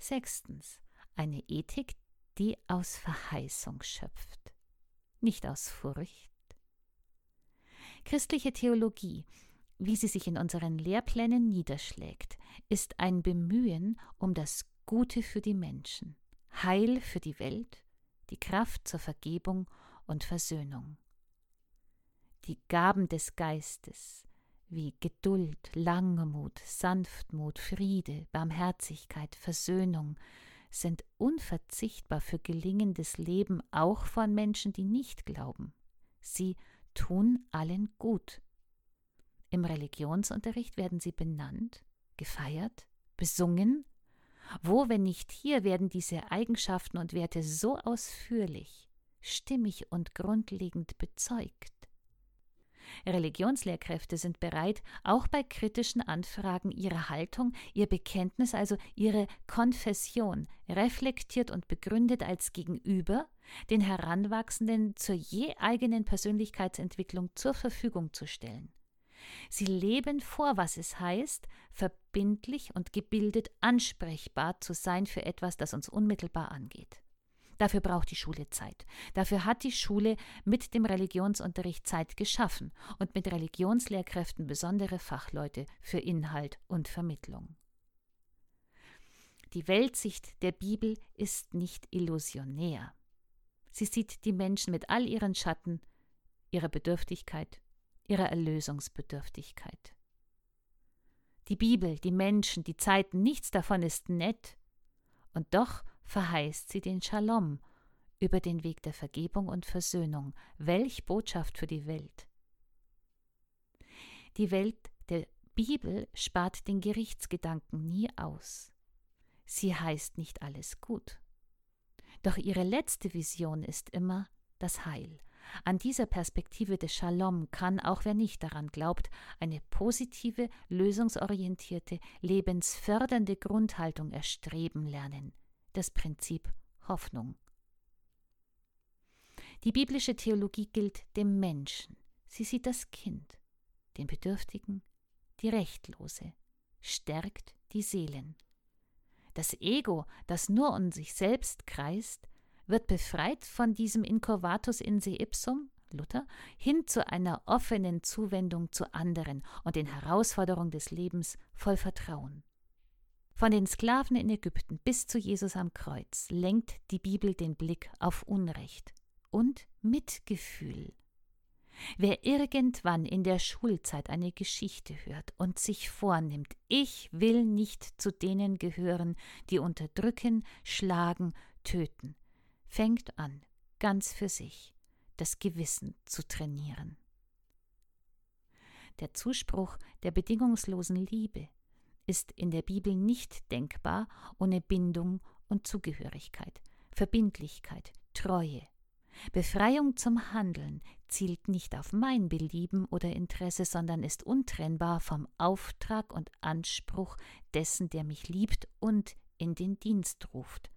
Sechstens, eine Ethik, die aus Verheißung schöpft, nicht aus Furcht. Christliche Theologie, wie sie sich in unseren Lehrplänen niederschlägt, ist ein Bemühen um das Gute für die Menschen, Heil für die Welt, die Kraft zur Vergebung und Versöhnung. Die Gaben des Geistes, wie Geduld, Langmut, Sanftmut, Friede, Barmherzigkeit, Versöhnung, sind unverzichtbar für gelingendes Leben auch von Menschen, die nicht glauben. Sie tun allen gut. Im Religionsunterricht werden sie benannt, gefeiert, besungen. Wo, wenn nicht hier, werden diese Eigenschaften und Werte so ausführlich, stimmig und grundlegend bezeugt. Religionslehrkräfte sind bereit, auch bei kritischen Anfragen ihre Haltung, ihr Bekenntnis, also ihre Konfession, reflektiert und begründet als Gegenüber den Heranwachsenden zur je eigenen Persönlichkeitsentwicklung zur Verfügung zu stellen. Sie leben vor, was es heißt, verbindlich und gebildet ansprechbar zu sein für etwas, das uns unmittelbar angeht. Dafür braucht die Schule Zeit. Dafür hat die Schule mit dem Religionsunterricht Zeit geschaffen und mit Religionslehrkräften besondere Fachleute für Inhalt und Vermittlung. Die Weltsicht der Bibel ist nicht illusionär. Sie sieht die Menschen mit all ihren Schatten, ihrer Bedürftigkeit, ihrer Erlösungsbedürftigkeit. Die Bibel, die Menschen, die Zeiten, nichts davon ist nett. Und doch verheißt sie den Shalom über den Weg der Vergebung und Versöhnung. Welch Botschaft für die Welt! Die Welt der Bibel spart den Gerichtsgedanken nie aus. Sie heißt nicht alles gut. Doch ihre letzte Vision ist immer das Heil. An dieser Perspektive des Shalom kann, auch wer nicht daran glaubt, eine positive, lösungsorientierte, lebensfördernde Grundhaltung erstreben lernen das Prinzip Hoffnung. Die biblische Theologie gilt dem Menschen. Sie sieht das Kind, den Bedürftigen, die Rechtlose, stärkt die Seelen. Das Ego, das nur um sich selbst kreist, wird befreit von diesem Incurvatus in se ipsum, Luther, hin zu einer offenen Zuwendung zu anderen und den Herausforderungen des Lebens voll Vertrauen. Von den Sklaven in Ägypten bis zu Jesus am Kreuz lenkt die Bibel den Blick auf Unrecht und Mitgefühl. Wer irgendwann in der Schulzeit eine Geschichte hört und sich vornimmt, ich will nicht zu denen gehören, die unterdrücken, schlagen, töten, fängt an, ganz für sich das Gewissen zu trainieren. Der Zuspruch der bedingungslosen Liebe, ist in der Bibel nicht denkbar ohne Bindung und Zugehörigkeit, Verbindlichkeit, Treue. Befreiung zum Handeln zielt nicht auf mein Belieben oder Interesse, sondern ist untrennbar vom Auftrag und Anspruch dessen, der mich liebt und in den Dienst ruft,